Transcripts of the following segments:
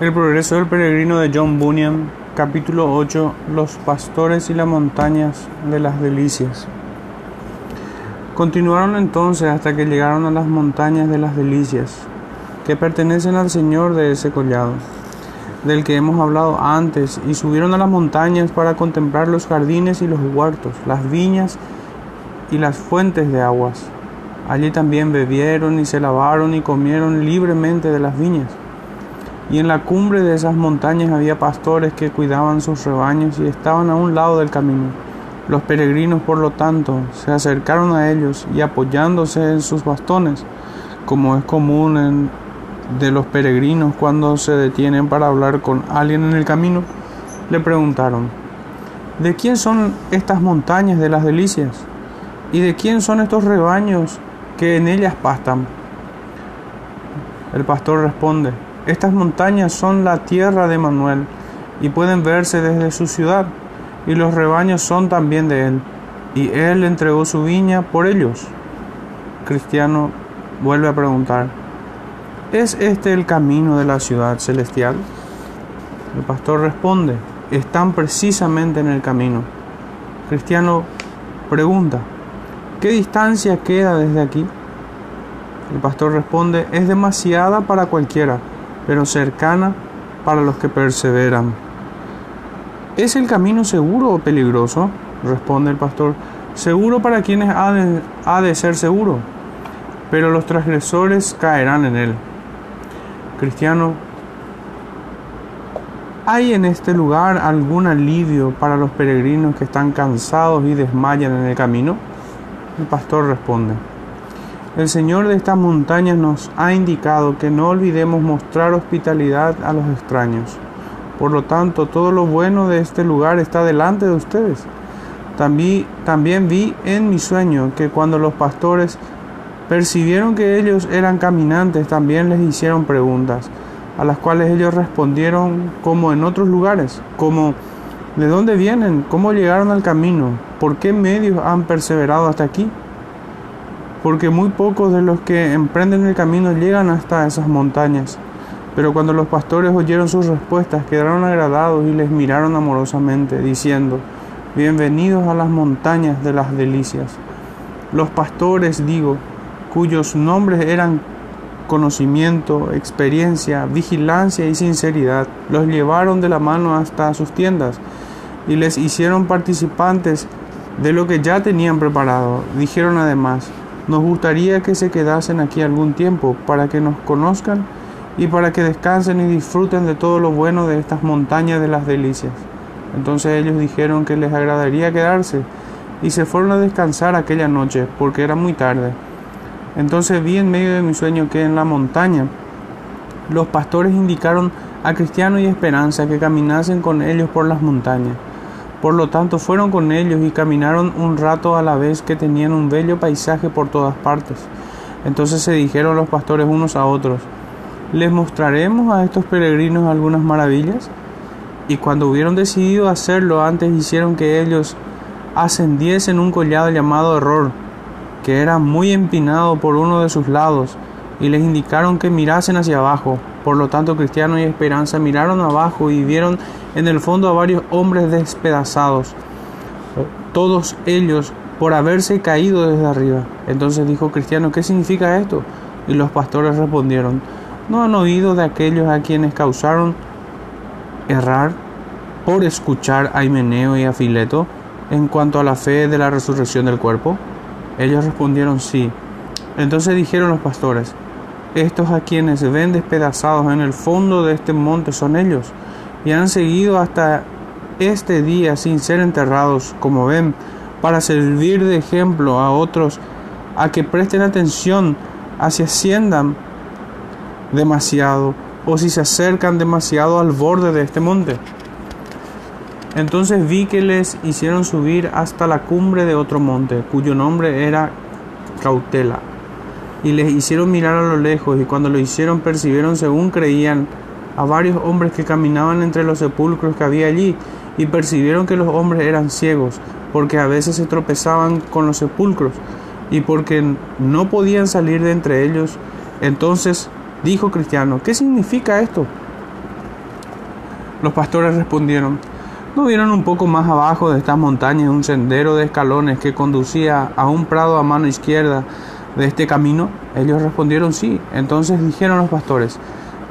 El progreso del peregrino de John Bunyan, capítulo 8, Los pastores y las montañas de las delicias. Continuaron entonces hasta que llegaron a las montañas de las delicias, que pertenecen al Señor de ese collado, del que hemos hablado antes, y subieron a las montañas para contemplar los jardines y los huertos, las viñas y las fuentes de aguas. Allí también bebieron y se lavaron y comieron libremente de las viñas y en la cumbre de esas montañas había pastores que cuidaban sus rebaños y estaban a un lado del camino. Los peregrinos, por lo tanto, se acercaron a ellos y apoyándose en sus bastones, como es común de los peregrinos cuando se detienen para hablar con alguien en el camino, le preguntaron, ¿de quién son estas montañas de las delicias? ¿Y de quién son estos rebaños que en ellas pastan? El pastor responde, estas montañas son la tierra de Manuel y pueden verse desde su ciudad, y los rebaños son también de él, y él entregó su viña por ellos. Cristiano vuelve a preguntar, ¿es este el camino de la ciudad celestial? El pastor responde, están precisamente en el camino. Cristiano pregunta, ¿qué distancia queda desde aquí? El pastor responde, es demasiada para cualquiera pero cercana para los que perseveran. ¿Es el camino seguro o peligroso? Responde el pastor. Seguro para quienes ha de, ser seguro, pero los transgresores caerán en él. Cristiano, ¿hay en este lugar algún alivio para los peregrinos que están cansados y desmayan en el camino? El pastor responde. El Señor de estas montañas nos ha indicado que no olvidemos mostrar hospitalidad a los extraños. Por lo tanto, todo lo bueno de este lugar está delante de ustedes. También, vi en mi sueño que cuando los pastores percibieron que ellos eran caminantes, también les hicieron preguntas, a las cuales ellos respondieron como en otros lugares, como ¿de dónde vienen? ¿Cómo llegaron al camino? ¿Por qué medios han perseverado hasta aquí? Porque muy pocos de los que emprenden el camino llegan hasta esas montañas. Pero cuando los pastores oyeron sus respuestas, quedaron agradados y les miraron amorosamente, diciendo, Bienvenidos a las montañas de las delicias. Los pastores, digo, cuyos nombres eran conocimiento, experiencia, vigilancia y sinceridad, los llevaron de la mano hasta sus tiendas y les hicieron participantes de lo que ya tenían preparado. Dijeron además, nos gustaría que se quedasen aquí algún tiempo para que nos conozcan y para que descansen y disfruten de todo lo bueno de estas montañas de las delicias. Entonces ellos dijeron que les agradaría quedarse y se fueron a descansar aquella noche porque era muy tarde. Entonces vi en medio de mi sueño que en la montaña los pastores indicaron a Cristiano y Esperanza que caminasen con ellos por las montañas. Por lo tanto, fueron con ellos y caminaron un rato a la vez que tenían un bello paisaje por todas partes. Entonces se dijeron los pastores unos a otros, ¿les mostraremos a estos peregrinos algunas maravillas? Y cuando hubieron decidido hacerlo, antes hicieron que ellos ascendiesen un collado llamado Error, que era muy empinado por uno de sus lados, y les indicaron que mirasen hacia abajo. Por lo tanto, Cristiano y Esperanza miraron abajo y vieron en el fondo a varios hombres despedazados, todos ellos por haberse caído desde arriba. Entonces dijo Cristiano, ¿qué significa esto? Y los pastores respondieron, ¿no han oído de aquellos a quienes causaron errar por escuchar a Himeneo y a Fileto en cuanto a la fe de la resurrección del cuerpo? Ellos respondieron sí. Entonces dijeron los pastores, estos a quienes ven despedazados en el fondo de este monte son ellos, y han seguido hasta este día sin ser enterrados, como ven, para servir de ejemplo a otros a que presten atención a si asciendan demasiado o si se acercan demasiado al borde de este monte. Entonces vi que les hicieron subir hasta la cumbre de otro monte, cuyo nombre era Cautela y les hicieron mirar a lo lejos y cuando lo hicieron percibieron según creían a varios hombres que caminaban entre los sepulcros que había allí y percibieron que los hombres eran ciegos porque a veces se tropezaban con los sepulcros y porque no podían salir de entre ellos. Entonces dijo Cristiano, ¿qué significa esto? Los pastores respondieron, ¿no vieron un poco más abajo de estas montañas un sendero de escalones que conducía a un prado a mano izquierda de este camino? Ellos respondieron sí. Entonces dijeron los pastores,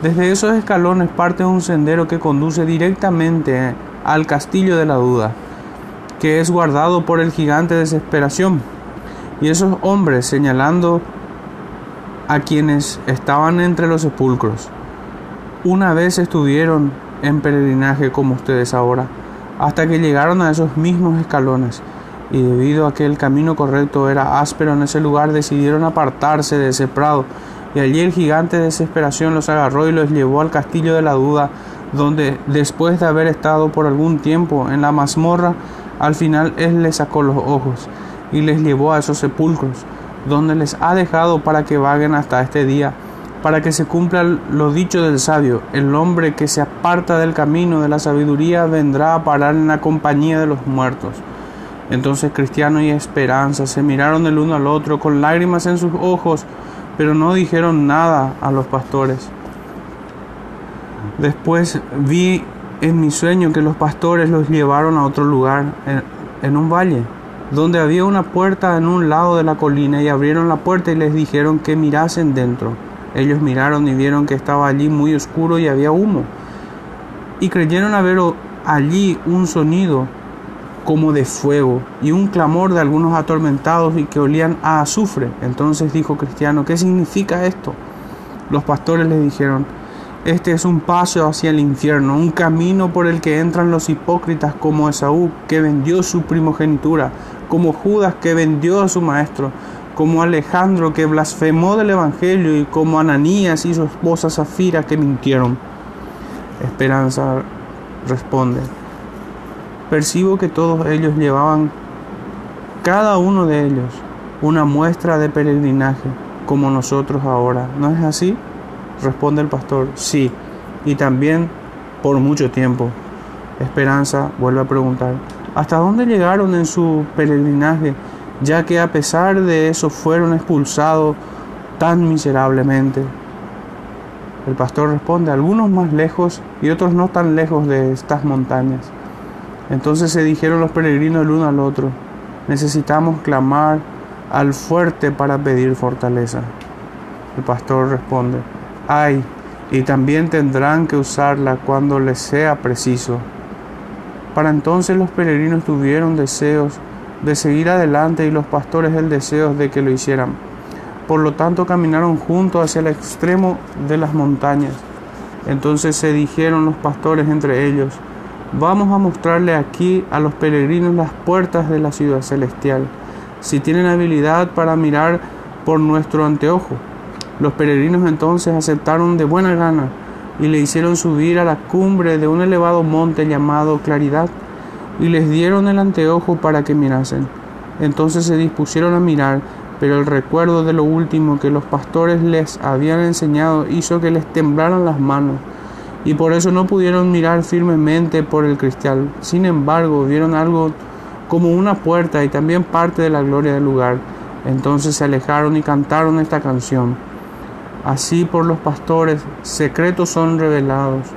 desde esos escalones parte un sendero que conduce directamente al castillo de la duda, que es guardado por el gigante desesperación. Y esos hombres señalando a quienes estaban entre los sepulcros, una vez estuvieron en peregrinaje como ustedes ahora, hasta que llegaron a esos mismos escalones, y debido a que el camino correcto era áspero en ese lugar, decidieron apartarse de ese prado, y allí el gigante de desesperación los agarró y los llevó al castillo de la duda, donde después de haber estado por algún tiempo en la mazmorra, al final él les sacó los ojos y les llevó a esos sepulcros, donde les ha dejado para que vaguen hasta este día para que se cumpla lo dicho del sabio, el hombre que se aparta del camino de la sabiduría vendrá a parar en la compañía de los muertos. Entonces Cristiano y Esperanza se miraron el uno al otro con lágrimas en sus ojos, pero no dijeron nada a los pastores. Después vi en mi sueño que los pastores los llevaron a otro lugar, en, un valle, donde había una puerta en un lado de la colina y abrieron la puerta y les dijeron que mirasen dentro. Ellos miraron y vieron que estaba allí muy oscuro y había humo. Y creyeron haber allí un sonido como de fuego y un clamor de algunos atormentados y que olían a azufre. Entonces dijo Cristiano, ¿qué significa esto? Los pastores le dijeron, este es un paso hacia el infierno, un camino por el que entran los hipócritas como Esaú, que vendió su primogenitura, como Judas, que vendió a su maestro como Alejandro que blasfemó del Evangelio y como Ananías y su esposa Zafira que mintieron. Esperanza responde, percibo que todos ellos llevaban, cada uno de ellos, una muestra de peregrinaje, como nosotros ahora. ¿No es así? Responde el pastor, sí, y también por mucho tiempo. Esperanza vuelve a preguntar, ¿hasta dónde llegaron en su peregrinaje? ya que a pesar de eso fueron expulsados tan miserablemente. El pastor responde, algunos más lejos y otros no tan lejos de estas montañas. Entonces se dijeron los peregrinos el uno al otro, necesitamos clamar al fuerte para pedir fortaleza. El pastor responde, ay, y también tendrán que usarla cuando les sea preciso. Para entonces los peregrinos tuvieron deseos de seguir adelante y los pastores el deseo de que lo hicieran. Por lo tanto caminaron juntos hacia el extremo de las montañas. Entonces se dijeron los pastores entre ellos, vamos a mostrarle aquí a los peregrinos las puertas de la ciudad celestial, si tienen habilidad para mirar por nuestro anteojo. Los peregrinos entonces aceptaron de buena gana y le hicieron subir a la cumbre de un elevado monte llamado Claridad y les dieron el anteojo para que mirasen. Entonces se dispusieron a mirar, pero el recuerdo de lo último que los pastores les habían enseñado hizo que les temblaran las manos, y por eso no pudieron mirar firmemente por el cristal. Sin embargo, vieron algo como una puerta y también parte de la gloria del lugar. Entonces se alejaron y cantaron esta canción. Así por los pastores secretos son revelados,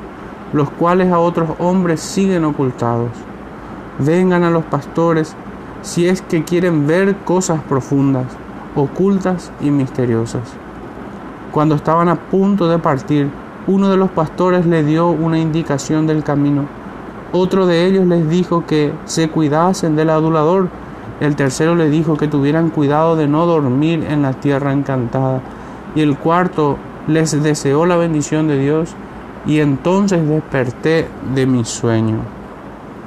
los cuales a otros hombres siguen ocultados. Vengan a los pastores si es que quieren ver cosas profundas, ocultas y misteriosas. Cuando estaban a punto de partir, uno de los pastores le dio una indicación del camino. Otro de ellos les dijo que se cuidasen del adulador. El tercero le dijo que tuvieran cuidado de no dormir en la tierra encantada. Y el cuarto les deseó la bendición de Dios. Y entonces desperté de mi sueño.